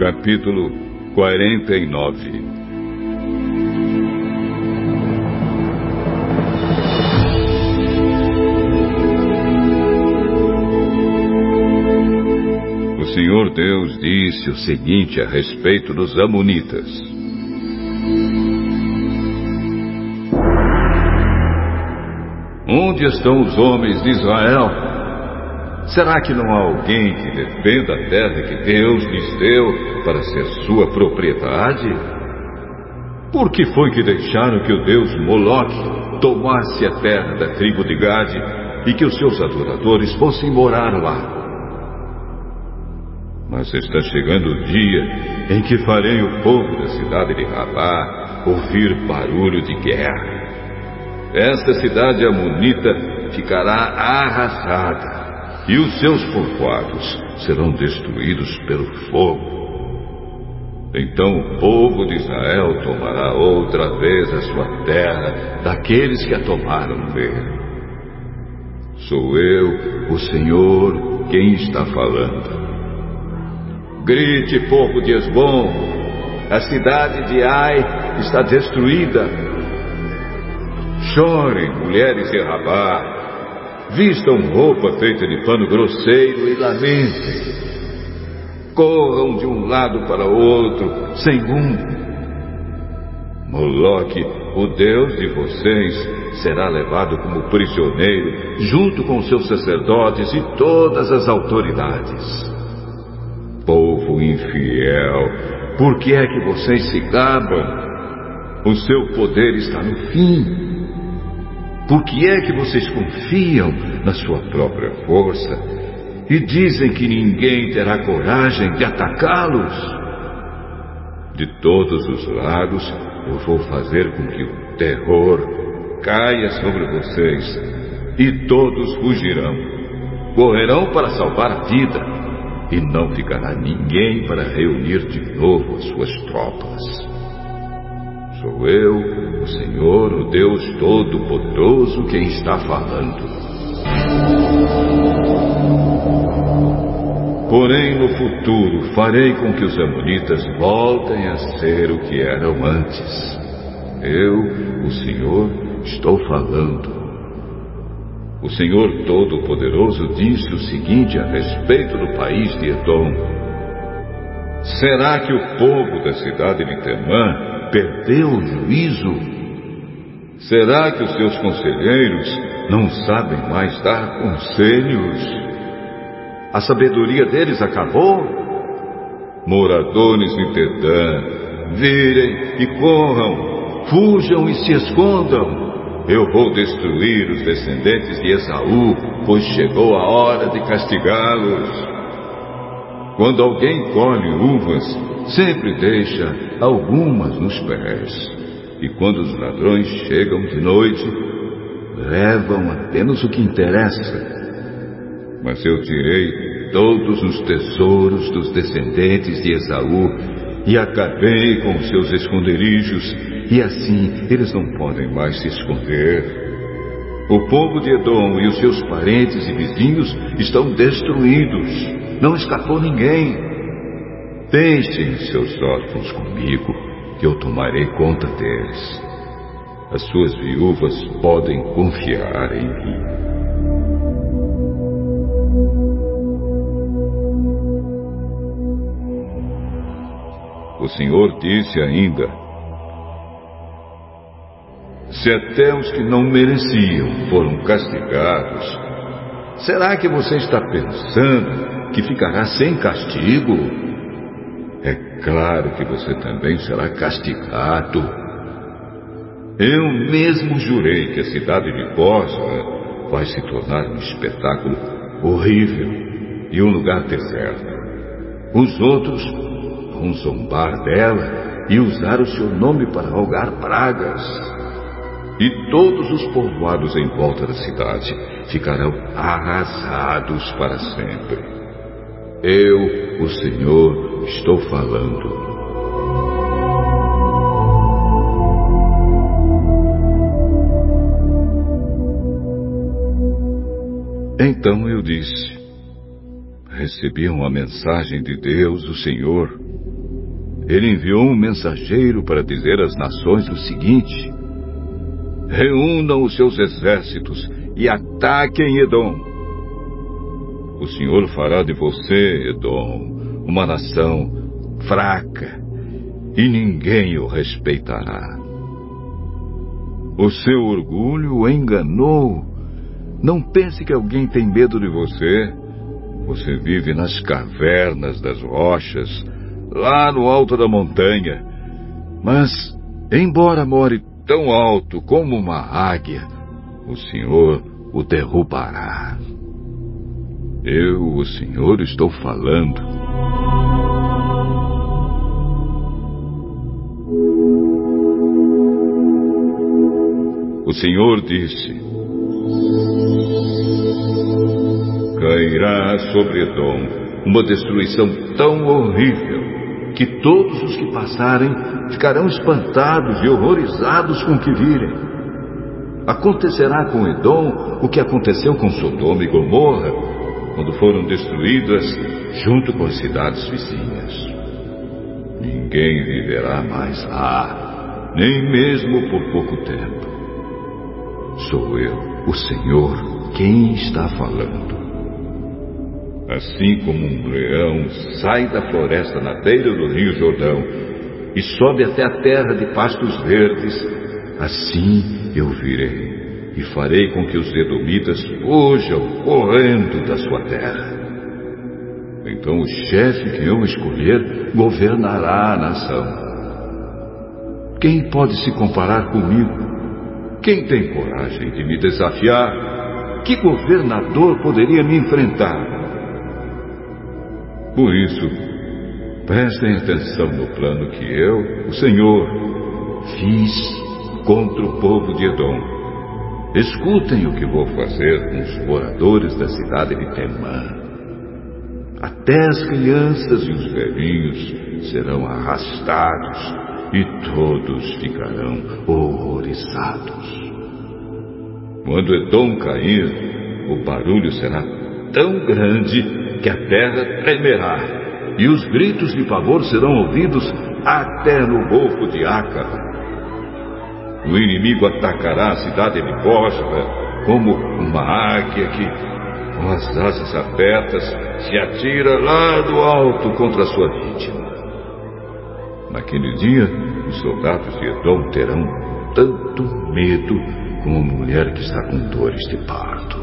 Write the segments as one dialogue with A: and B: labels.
A: Capítulo 49 O Senhor Deus disse o seguinte a respeito dos Amonitas. Onde estão os homens de Israel? Será que não há alguém que defenda a terra que Deus lhes deu para ser sua propriedade? Por que foi que deixaram que o Deus Moloque tomasse a terra da tribo de Gade e que os seus adoradores fossem morar lá? Mas está chegando o dia em que farei o povo da cidade de Rabá ouvir barulho de guerra. Esta cidade amonita ficará arrasada e os seus povoados serão destruídos pelo fogo. Então o povo de Israel tomará outra vez a sua terra daqueles que a tomaram dele. Sou eu, o Senhor, quem está falando. Grite, povo de Esbom, a cidade de Ai está destruída Chorem, mulheres de Rabá, vistam roupa feita de pano grosseiro e lamentem. Corram de um lado para outro, sem rumo. Moloque, o Deus de vocês, será levado como prisioneiro, junto com seus sacerdotes e todas as autoridades. Povo infiel, por que é que vocês se gabam? O seu poder está no fim. Por que é que vocês confiam na sua própria força e dizem que ninguém terá coragem de atacá-los? De todos os lados eu vou fazer com que o terror caia sobre vocês e todos fugirão. Correrão para salvar a vida e não ficará ninguém para reunir de novo as suas tropas. Sou eu, o Senhor, o Deus Todo-Poderoso, quem está falando. Porém, no futuro, farei com que os Amonitas voltem a ser o que eram antes. Eu, o Senhor, estou falando. O Senhor Todo-Poderoso disse o seguinte a respeito do país de Edom: Será que o povo da cidade de Temã perdeu o juízo? Será que os seus conselheiros não sabem mais dar conselhos? A sabedoria deles acabou? Moradores de Tedã, virem e corram, fujam e se escondam. Eu vou destruir os descendentes de Esaú, pois chegou a hora de castigá-los. Quando alguém colhe uvas, sempre deixa algumas nos pés. E quando os ladrões chegam de noite, levam apenas o que interessa. Mas eu tirei todos os tesouros dos descendentes de Esaú e acabei com os seus esconderijos, e assim eles não podem mais se esconder. O povo de Edom e os seus parentes e vizinhos estão destruídos não escapou ninguém. Deixem seus órfãos comigo, que eu tomarei conta deles. As suas viúvas podem confiar em mim. O Senhor disse ainda: Se até os que não mereciam foram castigados, será que você está pensando que ficará sem castigo. Claro que você também será castigado. Eu mesmo jurei que a cidade de Bosra vai se tornar um espetáculo horrível e um lugar deserto. Os outros vão zombar dela e usar o seu nome para rogar pragas. E todos os povoados em volta da cidade ficarão arrasados para sempre. Eu, o Senhor, estou falando. Então eu disse: Recebi uma mensagem de Deus, o Senhor. Ele enviou um mensageiro para dizer às nações o seguinte: Reúnam os seus exércitos e ataquem Edom. O Senhor fará de você, Edom, uma nação fraca e ninguém o respeitará. O seu orgulho o enganou. Não pense que alguém tem medo de você. Você vive nas cavernas das rochas, lá no alto da montanha. Mas, embora more tão alto como uma águia, o Senhor o derrubará. Eu, o Senhor, estou falando. O Senhor disse: Cairá sobre Edom uma destruição tão horrível que todos os que passarem ficarão espantados e horrorizados com o que virem. Acontecerá com Edom o que aconteceu com Sodoma e Gomorra quando foram destruídas junto com as cidades vizinhas. Ninguém viverá mais lá, nem mesmo por pouco tempo. Sou eu, o Senhor, quem está falando. Assim como um leão sai da floresta na beira do rio Jordão e sobe até a terra de pastos verdes, assim eu virei e farei com que os edomitas fujam correndo da sua terra. Então o chefe que eu escolher governará a nação. Quem pode se comparar comigo? Quem tem coragem de me desafiar? Que governador poderia me enfrentar? Por isso, prestem atenção no plano que eu, o Senhor, fiz contra o povo de Edom Escutem o que vou fazer com os moradores da cidade de Temã. Até as crianças e os velhinhos serão arrastados e todos ficarão horrorizados. Quando Edom cair, o barulho será tão grande que a terra tremerá e os gritos de pavor serão ouvidos até no Golfo de Aca o inimigo atacará a cidade de Bosra como uma águia que, com as asas abertas, se atira lá do alto contra sua vítima. Naquele dia, os soldados de Edom terão tanto medo como a mulher que está com dores de parto.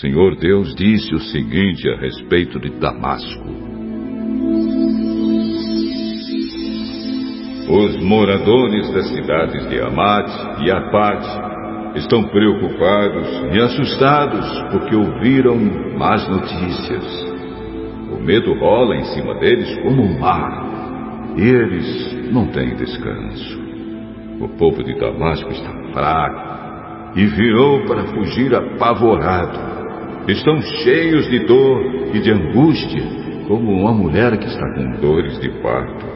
A: Senhor Deus disse o seguinte a respeito de Damasco: Os moradores das cidades de Amad e Apad estão preocupados e assustados porque ouviram más notícias. O medo rola em cima deles como um mar e eles não têm descanso. O povo de Damasco está fraco e virou para fugir apavorado estão cheios de dor e de angústia, como uma mulher que está com dores de parto.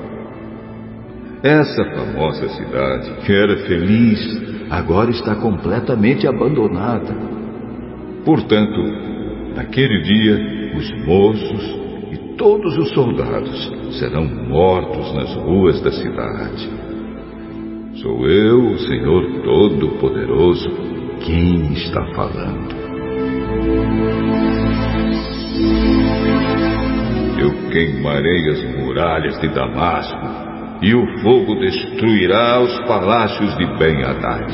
A: Essa famosa cidade, que era feliz, agora está completamente abandonada. Portanto, naquele dia, os moços e todos os soldados serão mortos nas ruas da cidade. Sou eu, o Senhor Todo-Poderoso, quem está falando. Eu queimarei as muralhas de Damasco, e o fogo destruirá os palácios de Ben-Hadad.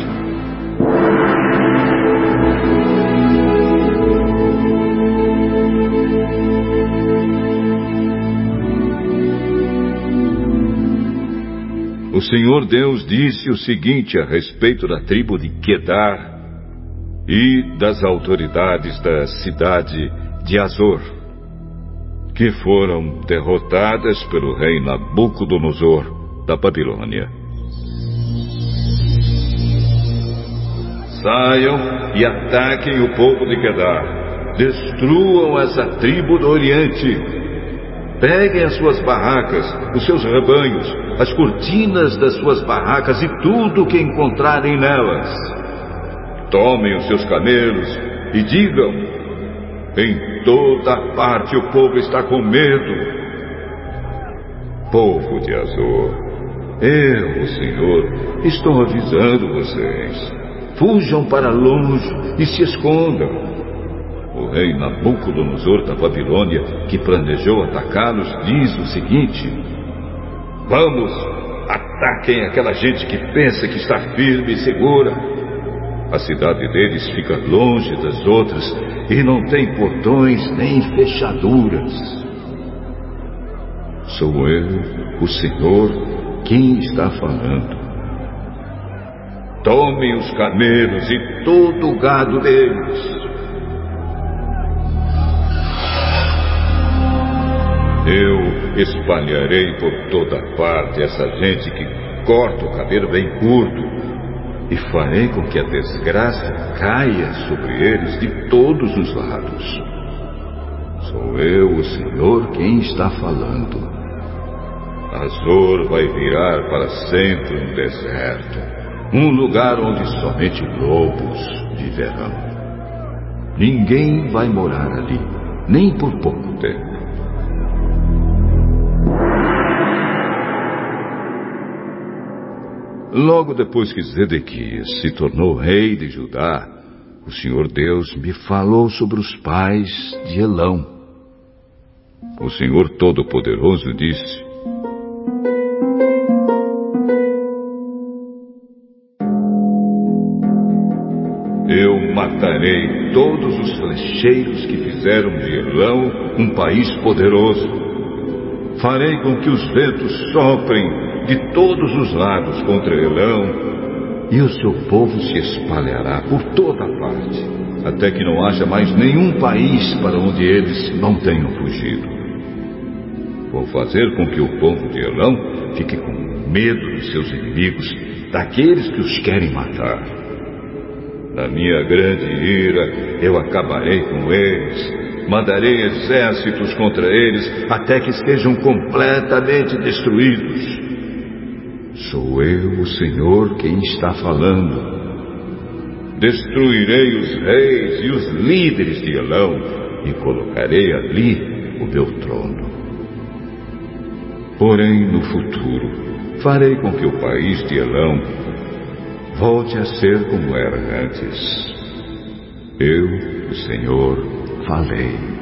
A: O Senhor Deus disse o seguinte a respeito da tribo de Quedar e das autoridades da cidade de Azor, que foram derrotadas pelo rei Nabucodonosor da Babilônia. Saiam e ataquem o povo de Kedar. Destruam essa tribo do Oriente. Peguem as suas barracas, os seus rebanhos, as cortinas das suas barracas e tudo o que encontrarem nelas. Tomem os seus camelos e digam: em toda parte o povo está com medo. Povo de Azor, eu, o Senhor, estou avisando vocês. Fujam para longe e se escondam. O rei Nabucodonosor da Babilônia, que planejou atacá-los, diz o seguinte: Vamos, ataquem aquela gente que pensa que está firme e segura. A cidade deles fica longe das outras e não tem portões nem fechaduras. Sou eu, o Senhor, quem está falando. Tomem os camelos e todo o gado deles Eu espalharei por toda parte essa gente que corta o cabelo bem curto e farei com que a desgraça caia sobre eles de todos os lados. Sou eu, o Senhor, quem está falando. Azor vai virar para sempre um deserto, um lugar onde somente lobos viverão. Ninguém vai morar ali, nem por pouco tempo. Logo depois que Zedequias se tornou rei de Judá, o Senhor Deus me falou sobre os pais de Elão. O Senhor Todo-Poderoso disse: Eu matarei todos os flecheiros que fizeram de Elão um país poderoso. Farei com que os ventos soprem de todos os lados contra Elão, e o seu povo se espalhará por toda parte, até que não haja mais nenhum país para onde eles não tenham fugido. Vou fazer com que o povo de Elão fique com medo dos seus inimigos, daqueles que os querem matar. Na minha grande ira, eu acabarei com eles, mandarei exércitos contra eles até que estejam completamente destruídos. Sou eu, o Senhor, quem está falando. Destruirei os reis e os líderes de Elão e colocarei ali o meu trono. Porém, no futuro, farei com que o país de Elão volte a ser como era antes. Eu, o Senhor, falei.